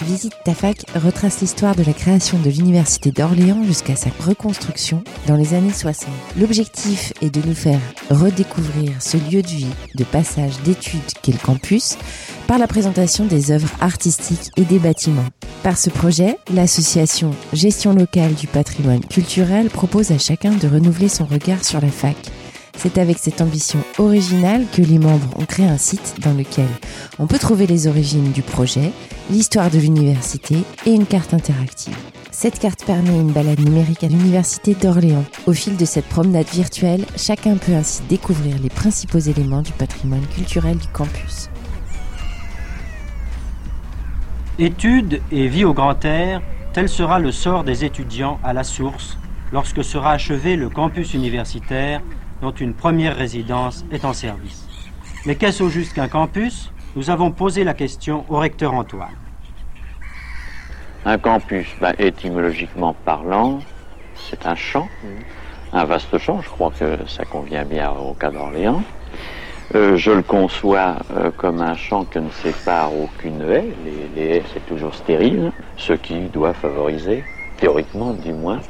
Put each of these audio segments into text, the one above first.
Visite ta fac retrace l'histoire de la création de l'Université d'Orléans jusqu'à sa reconstruction dans les années 60. L'objectif est de nous faire redécouvrir ce lieu de vie, de passage, d'études qu'est le campus par la présentation des œuvres artistiques et des bâtiments. Par ce projet, l'association Gestion locale du patrimoine culturel propose à chacun de renouveler son regard sur la fac c'est avec cette ambition originale que les membres ont créé un site dans lequel on peut trouver les origines du projet, l'histoire de l'université et une carte interactive. Cette carte permet une balade numérique à l'université d'Orléans. Au fil de cette promenade virtuelle, chacun peut ainsi découvrir les principaux éléments du patrimoine culturel du campus. Études et vie au grand air, tel sera le sort des étudiants à la source lorsque sera achevé le campus universitaire dont une première résidence est en service. Mais qu'est-ce au juste qu'un campus? Nous avons posé la question au recteur Antoine. Un campus, ben, étymologiquement parlant, c'est un champ, un vaste champ, je crois que ça convient bien au cas d'Orléans. Euh, je le conçois euh, comme un champ que ne sépare aucune haie. Les, les haies, c'est toujours stérile, ce qui doit favoriser, théoriquement du moins,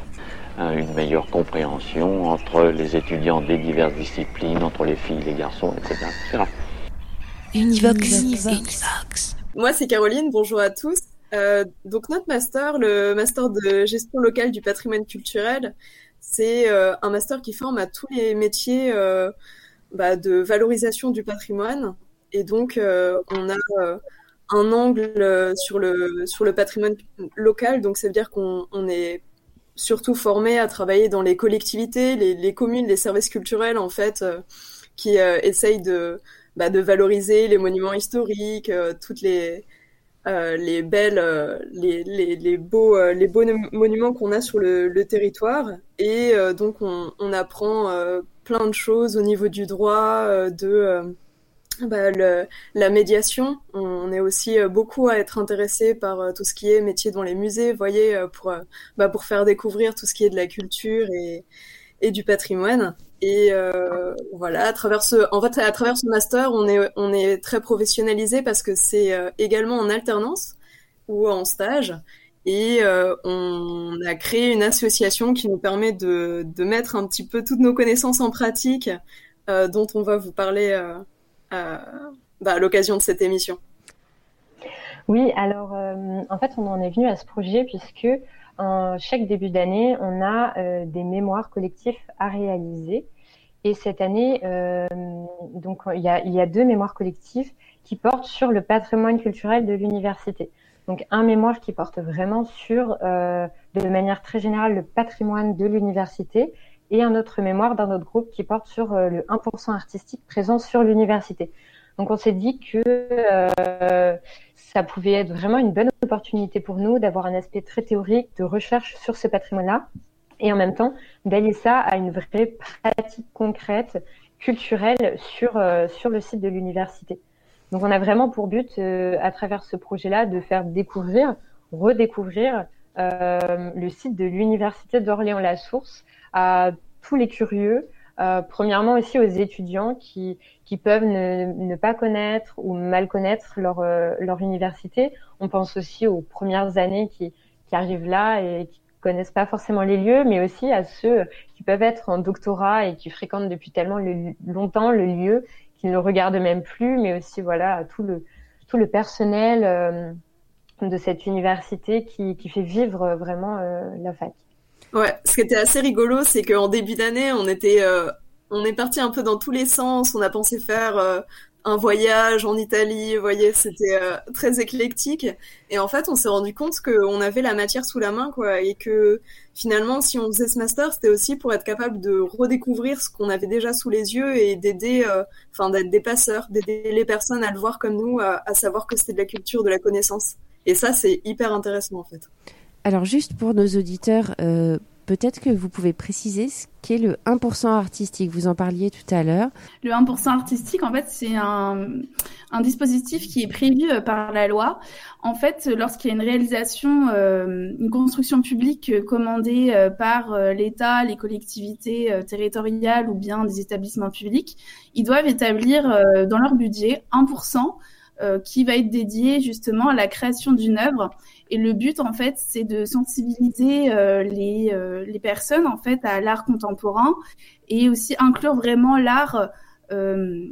une meilleure compréhension entre les étudiants des diverses disciplines, entre les filles, les garçons, etc. Univox. Moi, c'est Caroline. Bonjour à tous. Euh, donc notre master, le master de gestion locale du patrimoine culturel, c'est euh, un master qui forme à tous les métiers euh, bah, de valorisation du patrimoine. Et donc on a un angle sur le sur le patrimoine local. Donc ça veut dire qu'on est surtout formés à travailler dans les collectivités, les, communes, les services culturels en fait, euh, qui euh, essayent de, bah, de valoriser les monuments historiques, euh, toutes les les belles, les, beaux, les beaux monuments qu'on a sur le, le territoire. Et donc on, on apprend plein de choses au niveau du droit, de bah, le, la médiation. On est aussi euh, beaucoup à être intéressé par euh, tout ce qui est métier dans les musées, voyez, euh, pour, bah, pour faire découvrir tout ce qui est de la culture et, du patrimoine. Et euh, voilà, à travers ce, en fait, à travers ce master, on est, on est très professionnalisé parce que c'est également en alternance ou en stage. Et euh, on a créé une association qui nous permet de, de mettre un petit peu toutes nos connaissances en pratique, euh, dont on va vous parler bah, à l'occasion de cette émission Oui, alors euh, en fait, on en est venu à ce projet puisque chaque début d'année, on a euh, des mémoires collectifs à réaliser. Et cette année, euh, donc il y, a, il y a deux mémoires collectives qui portent sur le patrimoine culturel de l'université. Donc un mémoire qui porte vraiment sur, de manière très générale, le patrimoine de l'université et un autre mémoire d'un autre groupe qui porte sur euh, le 1% artistique présent sur l'université. Donc on s'est dit que euh, ça pouvait être vraiment une bonne opportunité pour nous d'avoir un aspect très théorique de recherche sur ce patrimoine-là et en même temps d'allier ça à une vraie pratique concrète culturelle sur, euh, sur le site de l'université. Donc on a vraiment pour but à travers ce projet-là de faire découvrir, redécouvrir le site de l'université d'Orléans-la Source à tous les curieux, euh, premièrement aussi aux étudiants qui, qui peuvent ne, ne pas connaître ou mal connaître leur, euh, leur université. On pense aussi aux premières années qui, qui arrivent là et qui connaissent pas forcément les lieux, mais aussi à ceux qui peuvent être en doctorat et qui fréquentent depuis tellement longtemps le lieu qu'ils ne le regardent même plus, mais aussi voilà à tout le tout le personnel euh, de cette université qui, fait vivre vraiment euh, la fac. Ouais, ce qui était assez rigolo, c'est qu'en début d'année, on était, euh, on est parti un peu dans tous les sens. On a pensé faire euh, un voyage en Italie, voyez, c'était euh, très éclectique. Et en fait, on s'est rendu compte qu'on avait la matière sous la main, quoi, et que finalement, si on faisait ce master, c'était aussi pour être capable de redécouvrir ce qu'on avait déjà sous les yeux et d'aider, enfin, d'être des passeurs, d'aider les personnes à le voir comme nous, à savoir que c'était de la culture, de la connaissance. Et ça, c'est hyper intéressant, en fait. Alors juste pour nos auditeurs, euh, peut-être que vous pouvez préciser ce qu'est le 1% artistique. Vous en parliez tout à l'heure. Le 1% artistique, en fait, c'est un, un, dispositif qui est prévu euh, par la loi. En fait, lorsqu'il y a une réalisation, euh, une construction publique commandée par l'État, les collectivités territoriales ou bien des établissements publics, ils doivent établir dans leur budget 1% qui va être dédié justement à la création d'une œuvre et le but, en fait, c'est de sensibiliser euh, les, euh, les personnes, en fait, à l'art contemporain et aussi inclure vraiment l'art euh,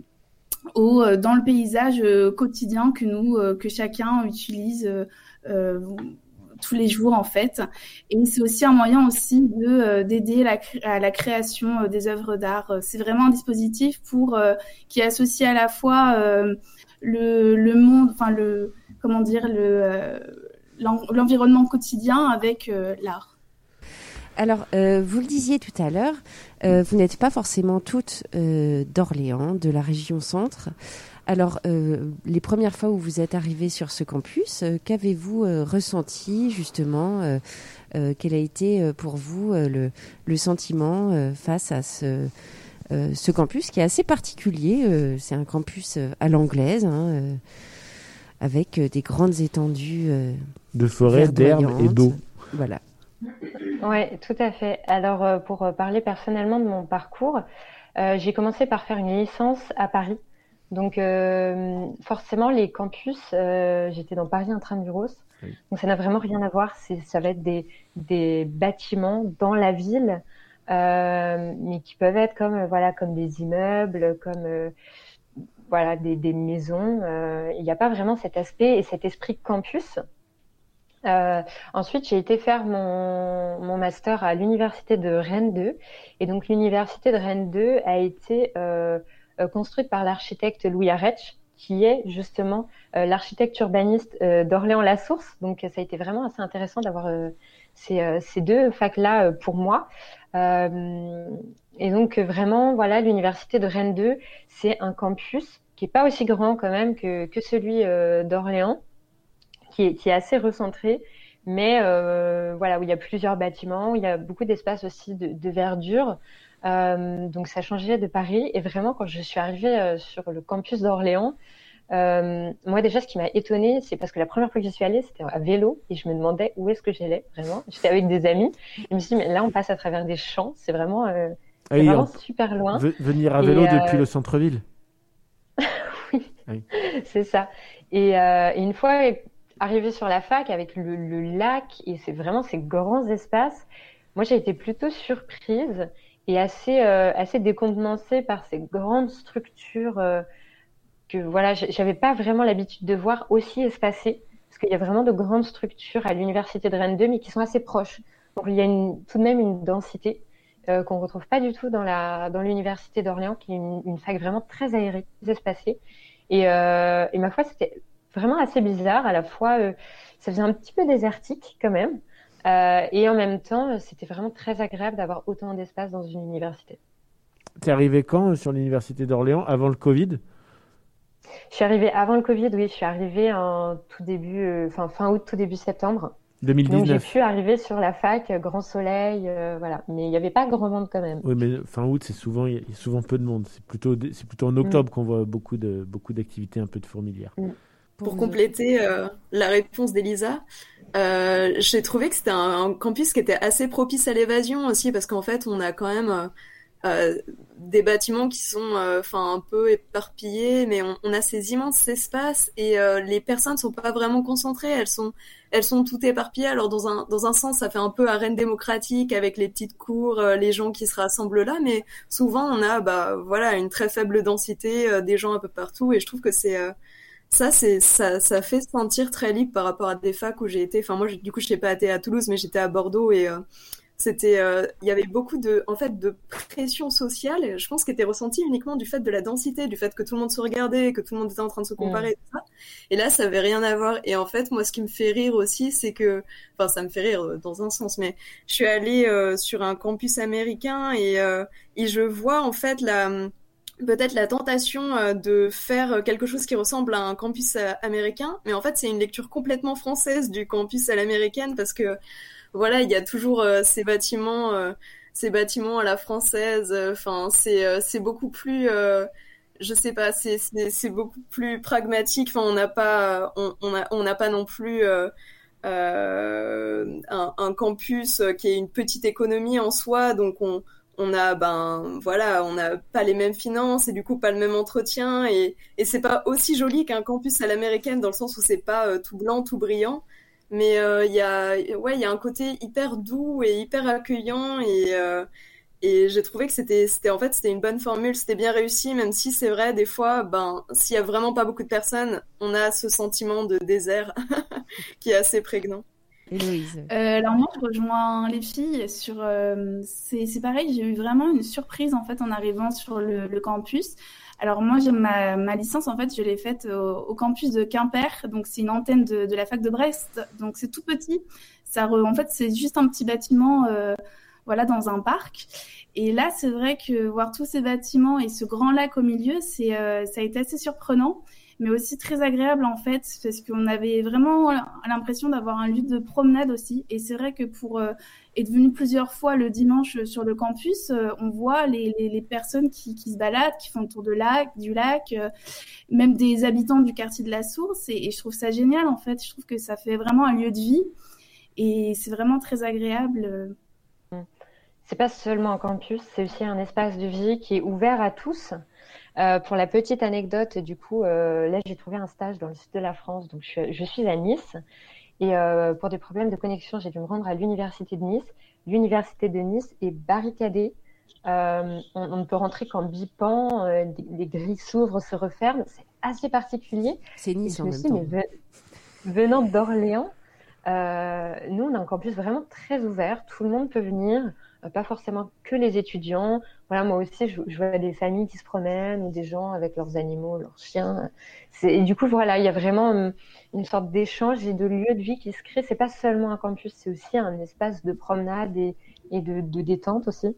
au, dans le paysage quotidien que nous, que chacun utilise tous les jours, en fait. Et c'est aussi un moyen aussi de d'aider à la création des œuvres d'art. C'est vraiment un dispositif pour qui associe à la fois le, monde, enfin le comment dire le l'environnement quotidien avec euh, l'art. Alors, euh, vous le disiez tout à l'heure, euh, vous n'êtes pas forcément toutes d'Orléans, de la région centre. Alors, les premières fois où vous êtes arrivées sur ce campus, qu'avez-vous ressenti justement Quel a été pour vous le, le, sentiment face à ce, ce campus qui est assez particulier C'est un campus à l'anglaise. Hein, avec euh, des grandes étendues euh, de forêt, d'herbes et d'eau. Voilà. Oui, tout à fait. Alors, euh, pour parler personnellement de mon parcours, j'ai commencé par faire une licence à Paris. Donc, forcément, les campus, j'étais dans Paris Intramuros. Oui. Donc, ça n'a vraiment rien à voir. Ça va être des, des bâtiments dans la ville, mais qui peuvent être comme, voilà, comme des immeubles, comme voilà, des, des maisons. Euh, il n'y a pas vraiment cet aspect et cet esprit campus. Euh, ensuite, j'ai été faire mon, mon master à l'université de Rennes 2. Et donc, l'université de Rennes 2 a été euh, euh, construite par l'architecte Louis Aretsch, qui est justement euh, l'architecte urbaniste euh, d'Orléans-la-Source. Donc, ça a été vraiment assez intéressant d'avoir ces, ces, deux facs-là pour moi. et donc, vraiment, voilà, l'université de Rennes 2, c'est un campus qui est pas aussi grand quand même que, que celui euh, d'Orléans, qui est, qui est assez recentré, mais euh, voilà où il y a plusieurs bâtiments, où il y a beaucoup d'espace aussi de verdure. Euh, donc ça changeait de Paris. Et vraiment, quand je suis arrivée euh, sur le campus d'Orléans, euh, moi déjà, ce qui m'a étonnée, c'est parce que la première fois que j'y suis allée, c'était à vélo et je me demandais où est-ce que j'allais vraiment. J'étais avec des amis. Et je me suis dit, mais là, on passe à travers des champs. C'est vraiment, ah vraiment super loin. Venir à vélo depuis le centre-ville. oui, c'est ça. Et, et, une fois arrivé sur la fac avec le, le lac et c'est vraiment ces grands espaces, moi j'ai été plutôt surprise et assez euh, assez décontenancée par ces grandes structures euh, que voilà, j'avais pas vraiment l'habitude de voir aussi espacées parce qu'il y a vraiment de grandes structures à l'université de Rennes 2 mais qui sont assez proches. Donc il y a une, tout de même une densité euh, qu'on retrouve pas du tout dans la dans l'université d'Orléans, qui est une, une, fac vraiment très aérée, très espacée. Et, euh, et ma foi, c'était vraiment assez bizarre. À la fois, euh, ça faisait un petit peu désertique quand même, euh, et en même temps, c'était vraiment très agréable d'avoir autant d'espace dans une université. T'es arrivé quand sur l'université d'Orléans Avant le Covid? Je suis arrivée avant le Covid, oui. Je suis arrivée en tout début, enfin fin août, tout début septembre. 2019. Donc j'ai pu arriver sur la fac, grand soleil, euh, voilà. Mais il n'y avait pas grand monde quand même. Oui, mais fin août, c'est souvent, il y, a souvent peu de monde. C'est plutôt, c'est plutôt en octobre mm. qu'on voit beaucoup de, beaucoup d'activités un peu de fourmilière. Mm. Pour compléter euh, la réponse d'Elisa, euh, j'ai trouvé que c'était un, un, campus qui était assez propice à l'évasion aussi, parce qu'en fait, on a quand même euh, des bâtiments qui sont euh, enfin un peu éparpillés mais on, on, a ces immenses espaces et euh, les personnes sont pas vraiment concentrées. Elles sont elles sont toutes éparpillées. Alors dans un dans un sens ça fait un peu arène démocratique avec les petites cours les gens qui se rassemblent là mais souvent on a bah voilà une très faible densité des gens un peu partout. Et je trouve que c'est ça c'est ça ça fait se sentir très libre par rapport à des facs où j'ai été enfin moi du coup je n'ai pas été à Toulouse mais j'étais à Bordeaux et c'était, euh, il y avait beaucoup de, en fait, de pression sociale. Je pense qu'elle était ressentie uniquement du fait de la densité, du fait que tout le monde se regardait, que tout le monde était en train de se comparer. Et, ça. et là, ça avait rien à voir. Et en fait, moi, ce qui me fait rire aussi, c'est que, enfin, ça me fait rire euh, dans un sens, mais je suis allée euh, sur un campus américain et, euh, et je vois en fait la peut-être la tentation euh, de faire quelque chose qui ressemble à un campus euh, américain, mais en fait c'est une lecture complètement française du campus à l'américaine parce que voilà, il y a toujours euh, ces bâtiments, ces bâtiments à la française. Enfin, c'est c'est beaucoup plus, je sais pas, c'est beaucoup plus pragmatique. Enfin, on n'a pas, on on on n'a pas non plus un, un campus qui est une petite économie en soi, donc on on a ben voilà on n'a pas les mêmes finances et du coup pas le même entretien et, et c'est pas aussi joli qu'un campus à l'américaine dans le sens où c'est pas euh, tout blanc tout brillant. Mais euh, il y a ouais il y a un côté hyper doux et hyper accueillant et euh, et j'ai trouvé que c'était c'était en fait c'était une bonne formule c'était bien réussi même si c'est vrai des fois ben s'il y a vraiment pas beaucoup de personnes on a ce sentiment de désert qui est assez prégnant euh, alors moi, je rejoins les filles sur. Euh, c'est pareil, j'ai eu vraiment une surprise en fait en arrivant sur le, campus. Alors moi, ma, ma, licence en fait, je l'ai faite au, campus de Quimper, donc c'est une antenne de, de, la fac de Brest, donc c'est tout petit. Ça, en fait, c'est juste un petit bâtiment, euh, voilà, dans un parc. Et là, c'est vrai que voir tous ces bâtiments et ce grand lac au milieu, c'est, ça a été assez surprenant mais aussi très agréable en fait, parce qu'on avait vraiment l'impression d'avoir un lieu de promenade aussi. Et c'est vrai que pour euh, être venu plusieurs fois le dimanche sur le campus, euh, on voit les, les, personnes qui, qui, se baladent, qui font le tour de lac, du lac, euh, même des habitants du quartier de la Source. Et, je trouve ça génial en fait. Je trouve que ça fait vraiment un lieu de vie et c'est vraiment très agréable. C'est pas seulement un campus, c'est aussi un espace de vie qui est ouvert à tous. Euh, pour la petite anecdote, du coup, euh, là, j'ai trouvé un stage dans le sud de la France, donc je, suis à Nice. Et euh, pour des problèmes de connexion, j'ai dû me rendre à l'université de Nice. L'université de Nice est barricadée. On, ne peut rentrer qu'en bipant, les grilles s'ouvrent, se referment. C'est assez particulier. C'est Nice en même temps. Mais venant d'Orléans, nous, on a un campus vraiment très ouvert. Tout le monde peut venir. Euh, pas forcément que les étudiants. Voilà, moi aussi, je, vois des familles qui se promènent ou des gens avec leurs animaux, leurs chiens. Et du coup, voilà, il y a vraiment hum, une sorte d'échange et de lieu de vie qui se crée. C'est pas seulement un campus, c'est aussi un espace de promenade et, de, détente aussi.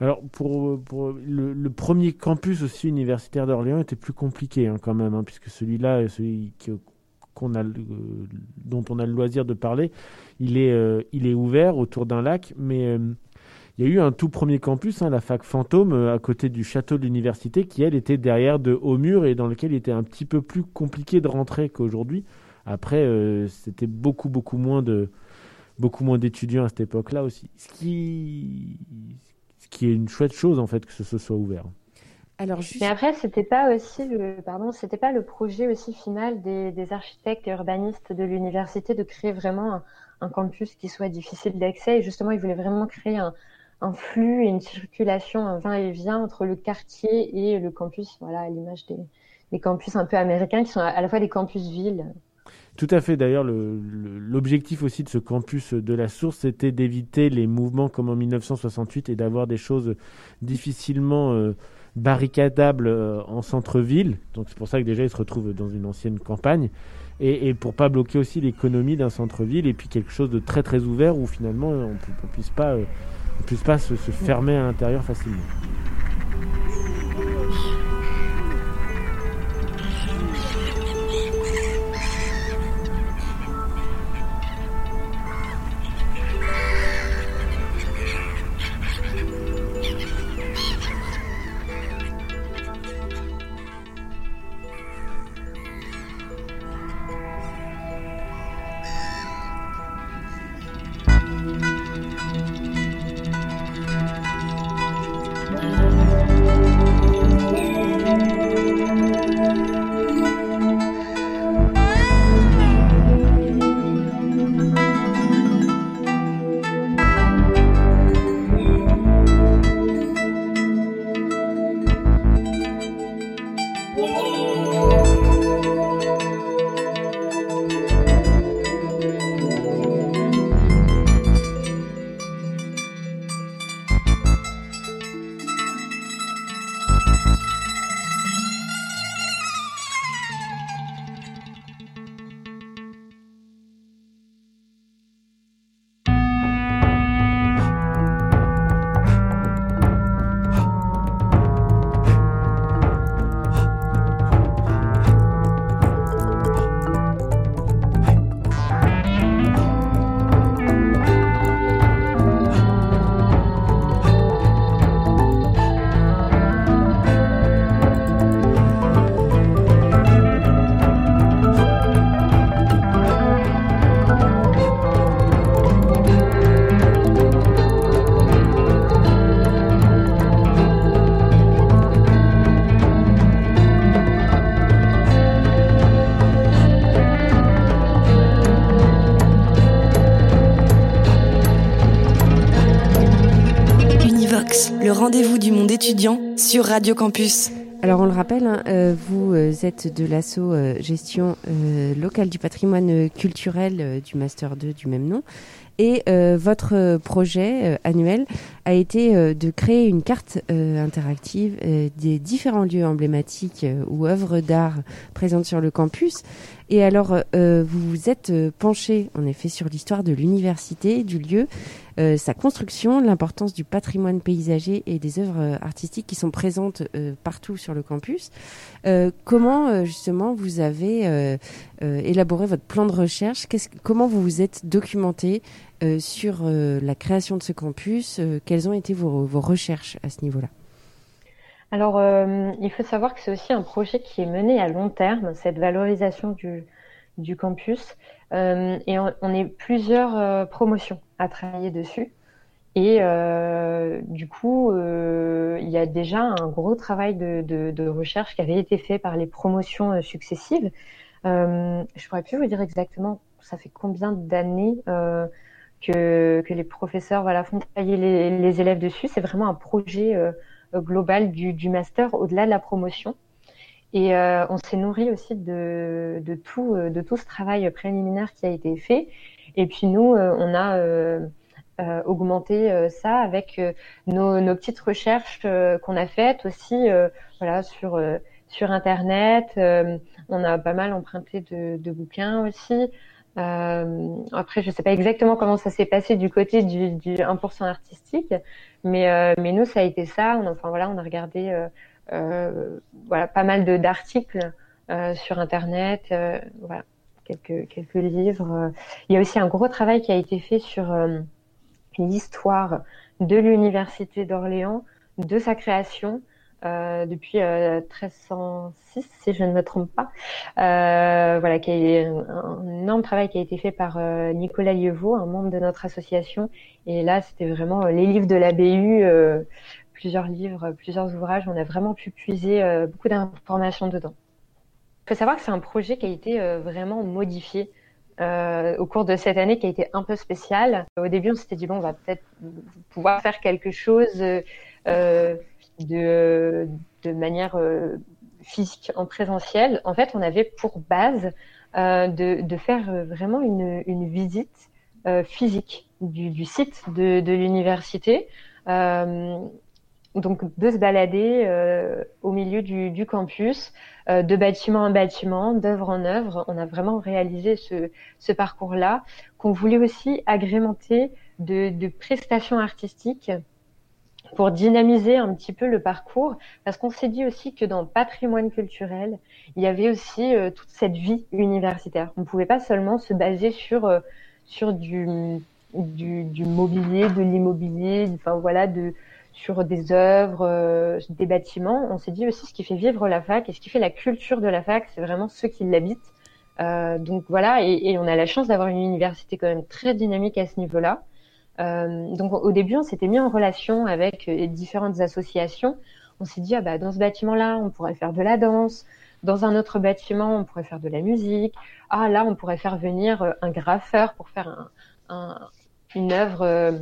Alors, pour, le, premier campus aussi universitaire d'Orléans était plus compliqué hein, quand même, hein, puisque celui-là, celui qu'on a, dont on a le loisir de parler, il est, euh, ouvert autour d'un lac, mais hum, il y a eu un tout premier campus, hein, la fac Fantôme, euh, à côté du château de l'université, qui elle était derrière de hauts murs et dans lequel il était un petit peu plus compliqué de rentrer qu'aujourd'hui. Après, euh, c'était beaucoup beaucoup moins de beaucoup moins d'étudiants à cette époque-là aussi. Ce qui ce qui est une chouette chose en fait que ce, soit ouvert. Alors, Mais après, c'était pas aussi le, pardon, c'était pas le projet aussi final des, des architectes et urbanistes de l'université de créer vraiment un, un, campus qui soit difficile d'accès. Et justement, ils voulaient vraiment créer un, un flux et une circulation, un va-et-vient entre le quartier et le campus, voilà, à l'image des, campus un peu américains qui sont à la fois des campus villes. Tout à fait. D'ailleurs, l'objectif aussi de ce campus de la source, c'était d'éviter les mouvements comme en 1968 et d'avoir des choses difficilement euh, barricadables euh, en centre-ville. Donc c'est pour ça que déjà, ils se retrouvent dans une ancienne campagne. Et, et pour pas bloquer aussi l'économie d'un centre-ville et puis quelque chose de très très ouvert où finalement on ne puisse pas... Euh, ne puisse pas se, se fermer à l'intérieur facilement. Sur Radio Campus. Alors on le rappelle, hein, euh, vous euh, êtes de l'assaut euh, gestion locale du patrimoine culturel du Master 2 du même nom. Et votre projet annuel a été de créer une carte interactive des différents lieux emblématiques ou œuvres d'art présentes sur le campus. Et alors, vous vous êtes penché en effet sur l'histoire de l'université, du lieu, euh, sa construction, l'importance du patrimoine paysager et des œuvres euh, artistiques qui sont présentes euh, partout sur le campus. comment justement vous avez élaboré votre plan de recherche? Comment vous vous êtes documenté sur la création de ce campus? Quelles ont été vos, recherches à ce niveau-là? Alors, il faut savoir que c'est aussi un projet qui est mené à long terme, cette valorisation du campus. Euh, et on, est plusieurs euh, promotions à travailler dessus. Et euh, du coup, il y a déjà un gros travail de, recherche qui avait été fait par les promotions successives. je pourrais plus vous dire exactement, ça fait combien d'années que, les professeurs voilà, font travailler les, élèves dessus. C'est vraiment un projet global du master au-delà de la promotion. Et euh, on s'est nourri aussi de, de, tout, euh, de tout ce travail préliminaire qui a été fait. Et puis nous, euh, on a euh, augmenté ça avec nos, nos, petites recherches qu'on a faites aussi voilà, sur, sur Internet. on a pas mal emprunté de, de bouquins aussi. après, je sais pas exactement comment ça s'est passé du côté du, du 1% artistique, mais, mais nous, ça a été ça. On, enfin voilà, on a regardé euh, voilà, pas mal d'articles euh, sur Internet, euh, voilà, quelques, quelques livres. Il y a aussi un gros travail qui a été fait sur l'histoire de l'université d'Orléans, de sa création, euh, depuis euh, 1306, si je ne me trompe pas. Euh, voilà, qui a un, énorme travail qui a été fait par Nicolas Lievaux, un membre de notre association. Et là, c'était vraiment les livres de la BU plusieurs livres, plusieurs ouvrages. On a vraiment pu puiser euh, beaucoup d'informations dedans. Il faut savoir que c'est un projet qui a été euh, vraiment modifié euh, au cours de cette année, qui a été un peu spécial. Au début, on s'était dit bon, on va peut-être pouvoir faire quelque chose de, de manière physique en présentiel. En fait, on avait pour base de, de, faire vraiment une, une visite physique du, site de, de l'université. Donc de se balader euh, au milieu du, du campus, euh, de bâtiment en bâtiment, d'œuvre en œuvre. On a vraiment réalisé ce, ce parcours-là, qu'on voulait aussi agrémenter de, de, prestations artistiques pour dynamiser un petit peu le parcours, parce qu'on s'est dit aussi que dans patrimoine culturel, il y avait aussi euh, toute cette vie universitaire. On ne pouvait pas seulement se baser sur euh, sur du, du, du mobilier, de l'immobilier, enfin voilà, de sur des œuvres, euh, des bâtiments. On s'est dit aussi ce qui fait vivre la fac et ce qui fait la culture de la fac, c'est vraiment ceux qui l'habitent. Euh, donc voilà, et, on a la chance d'avoir une université quand même très dynamique à ce niveau-là. Euh, donc au début, on s'était mis en relation avec différentes associations. On s'est dit ah bah dans ce bâtiment-là, on pourrait faire de la danse. Dans un autre bâtiment, on pourrait faire de la musique. Ah là, on pourrait faire venir un graffeur pour faire un, une œuvre euh,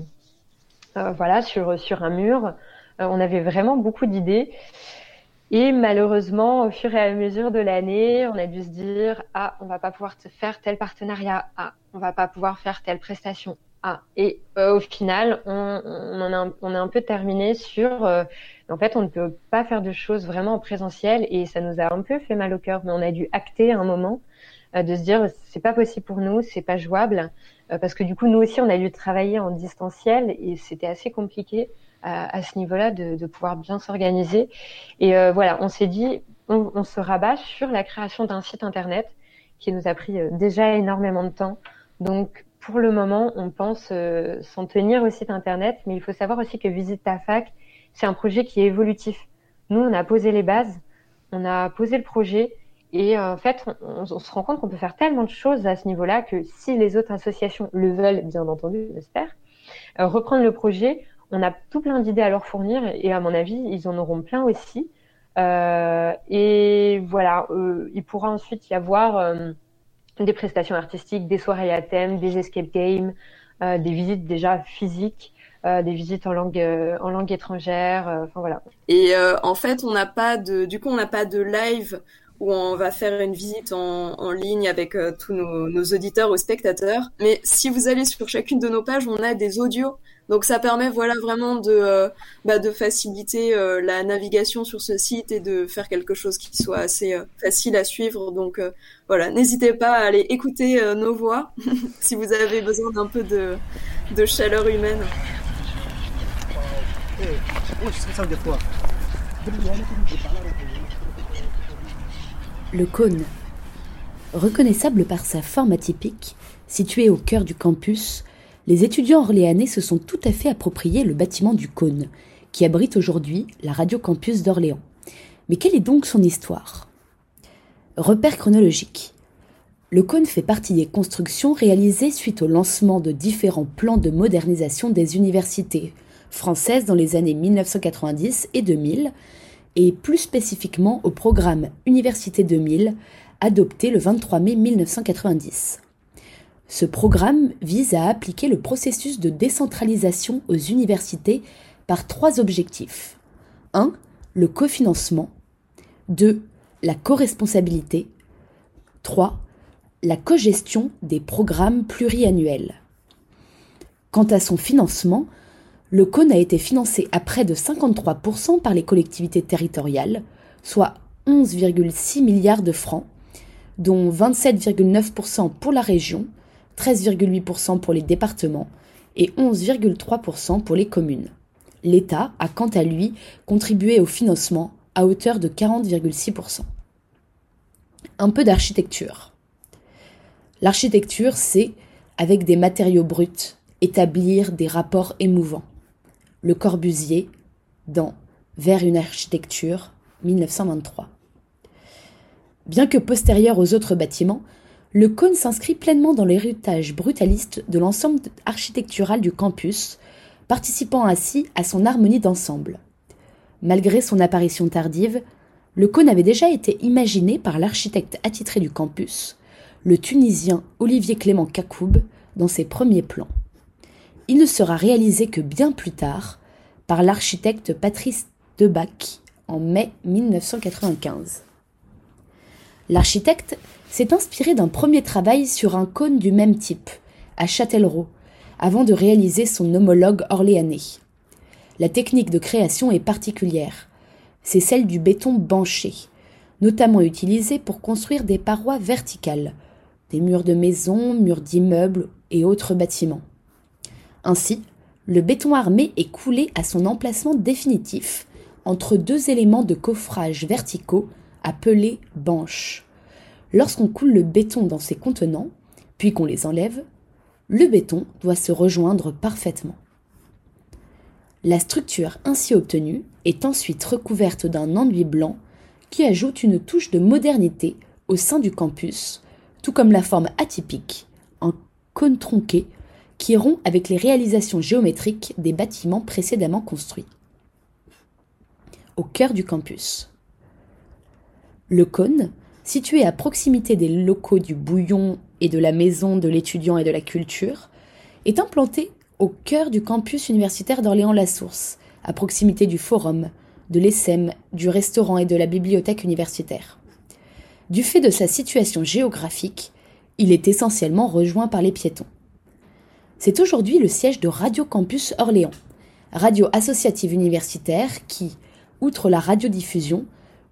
voilà, sur, sur un mur. Euh, on avait vraiment beaucoup d'idées. Et malheureusement, au fur et à mesure de l'année, on a dû se dire ah, on va pas pouvoir faire tel partenariat, ah, on va pas pouvoir faire telle prestation, ah. Et euh, au final, on, on, en a, on est un peu terminé sur en fait, on ne peut pas faire de choses vraiment en présentiel et ça nous a un peu fait mal au cœur, mais on a dû acter un moment de se dire c'est pas possible pour nous, c'est pas jouable. Euh, parce que du coup, nous aussi, on a dû travailler en distanciel et c'était assez compliqué à, à ce niveau-là de, de, pouvoir bien s'organiser. Et euh, voilà, on s'est dit, on, on, se rabat sur la création d'un site internet qui nous a pris euh, déjà énormément de temps. Donc, pour le moment, on pense s'en tenir au site internet, mais il faut savoir aussi que Visite ta fac, c'est un projet qui est évolutif. Nous, on a posé les bases, on a posé le projet, et euh, en fait, on, se rend compte qu'on peut faire tellement de choses à ce niveau-là que si les autres associations le veulent, bien entendu, j'espère, euh, reprendre le projet, on a tout plein d'idées à leur fournir et à mon avis, ils en auront plein aussi. Euh, et voilà, euh, il pourra ensuite y avoir euh, des prestations artistiques, des soirées à thème, des escape games, des visites déjà physiques. des visites en langue, en langue étrangère. Enfin voilà. Et en fait, on n'a pas de, du coup, on n'a pas de live où on va faire une visite en, en ligne avec tous nos, nos, auditeurs ou spectateurs. Mais si vous allez sur chacune de nos pages, on a des audios donc ça permet voilà vraiment de euh, bah, de faciliter euh, la navigation sur ce site et de faire quelque chose qui soit assez euh, facile à suivre. Donc voilà, n'hésitez pas à aller écouter nos voix si vous avez besoin d'un peu de, de chaleur humaine. Le cône. Reconnaissable par sa forme atypique, situé au cœur du campus, les étudiants orléanais se sont tout à fait approprié le bâtiment du cône, qui abrite aujourd'hui la Radio Campus d'Orléans. Mais quelle est donc son histoire? Repère chronologique. Le cône fait partie des constructions réalisées suite au lancement de différents plans de modernisation des universités françaises dans les années 1990 et 2000, et plus spécifiquement au programme Université 2000, adopté le 23 mai 1990. Ce programme vise à appliquer le processus de décentralisation aux universités par trois objectifs. 1. Le cofinancement. 2. La co-responsabilité. 3. La cogestion des programmes pluriannuels. Quant à son financement, le CON a été financé à près de 53% par les collectivités territoriales, soit 11,6 milliards de francs, dont 27,9% pour la région 13,8% pour les départements et 11,3% pour les communes. L'État a quant à lui contribué au financement à hauteur de 40,6%. Un peu d'architecture. L'architecture, c'est, avec des matériaux bruts, établir des rapports émouvants. Le Corbusier, dans Vers une architecture, 1923. Bien que postérieur aux autres bâtiments, le cône s'inscrit pleinement dans l'héritage brutaliste de l'ensemble architectural du campus, participant ainsi à son harmonie d'ensemble. Malgré son apparition tardive, le cône avait déjà été imaginé par l'architecte attitré du campus, le Tunisien Olivier Clément Kakoub, dans ses premiers plans. Il ne sera réalisé que bien plus tard par l'architecte Patrice Debac en mai 1995. L'architecte s'est inspiré d'un premier travail sur un cône du même type, à Châtellerault, avant de réaliser son homologue orléanais. La technique de création est particulière. C'est celle du béton banché, notamment utilisé pour construire des parois verticales, des murs de maisons, murs d'immeubles et autres bâtiments. Ainsi, le béton armé est coulé à son emplacement définitif entre deux éléments de coffrage verticaux appelés banches. Lorsqu'on coule le béton dans ces contenants, puis qu'on les enlève, le béton doit se rejoindre parfaitement. La structure ainsi obtenue est ensuite recouverte d'un enduit blanc qui ajoute une touche de modernité au sein du campus, tout comme la forme atypique, un cône tronqué qui rompt avec les réalisations géométriques des bâtiments précédemment construits. Au cœur du campus. Le cône, situé à proximité des locaux du Bouillon et de la Maison de l'étudiant et de la culture, est implanté au cœur du campus universitaire d'Orléans-la Source, à proximité du forum, de l'ESSEM, du restaurant et de la bibliothèque universitaire. Du fait de sa situation géographique, il est essentiellement rejoint par les piétons. C'est aujourd'hui le siège de Radio Campus Orléans, radio associative universitaire qui, outre la radiodiffusion,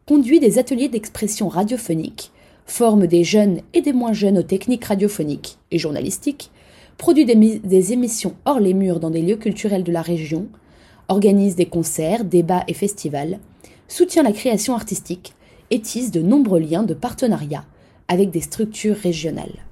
conduit des ateliers d'expression radiophonique, forme des jeunes et des moins jeunes aux techniques radiophoniques et journalistiques, produit des, émissions hors les murs dans des lieux culturels de la région, organise des concerts, débats et festivals, soutient la création artistique et tisse de nombreux liens de partenariat avec des structures régionales.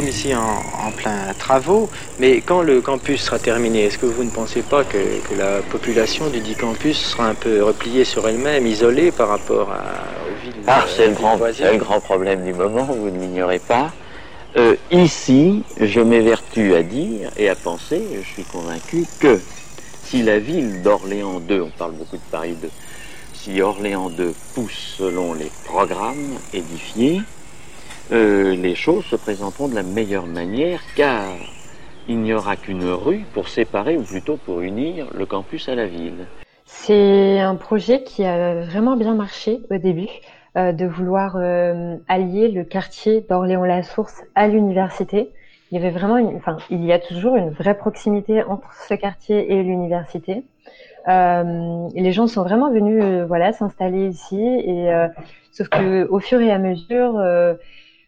Sommes ici en, plein travaux, mais quand le campus sera terminé, est-ce que vous ne pensez pas que, la population du dit campus sera un peu repliée sur elle-même, isolée par rapport à, aux villes Ah, c'est le, grand, le grand problème du moment, vous ne l'ignorez pas. Euh, ici, je m'évertue à dire et à penser, je suis convaincu que si la ville d'Orléans 2, on parle beaucoup de Paris 2, si Orléans 2 pousse selon les programmes édifiés, euh, les choses se présenteront de la meilleure manière car il n'y aura qu'une rue pour séparer ou plutôt pour unir le campus à la ville. C'est un projet qui a vraiment bien marché au début, euh, de vouloir euh, allier le quartier d'Orléans-la-Source à l'université. Il y avait vraiment, une, enfin, il y a toujours une vraie proximité entre ce quartier et l'université. Les gens sont vraiment venus, voilà, s'installer ici. Et sauf que au fur et à mesure,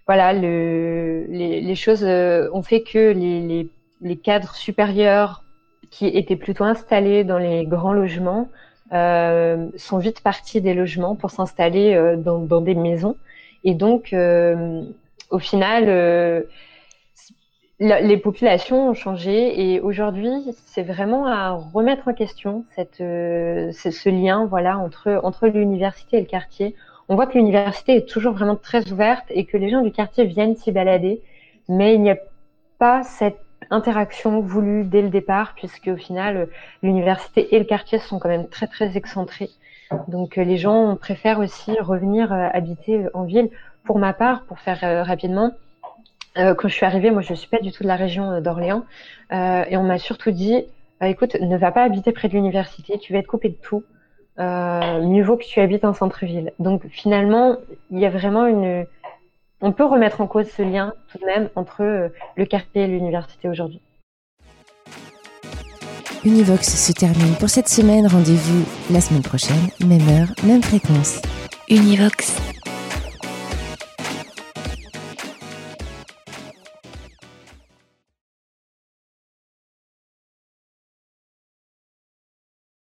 voilà, le, les, choses euh, ont fait que les, cadres supérieurs qui étaient plutôt installés dans les grands logements euh, sont vite partis des logements pour s'installer euh, dans, des maisons. Et donc, au final, les populations ont changé et aujourd'hui, c'est vraiment à remettre en question ce lien voilà, entre l'université et le quartier on voit que l'université est toujours vraiment très ouverte et que les gens du quartier viennent s'y balader, mais il n'y a pas cette interaction voulue dès le départ, puisque au final, l'université et le quartier sont quand même très très excentrés. Donc les gens préfèrent aussi revenir euh, habiter en ville. Pour ma part, pour faire euh, rapidement, euh, quand je suis arrivée, moi je suis pas du tout de la région d'Orléans, et on m'a surtout dit, bah, écoute, ne va pas habiter près de l'université, tu vas être coupé de tout. Euh, mieux vaut que tu habites en centre-ville. Donc finalement, il y a vraiment une... On peut remettre en cause ce lien tout de même entre euh, le quartier et l'université aujourd'hui. Univox se termine pour cette semaine. Rendez-vous la semaine prochaine, même heure, même fréquence. Univox.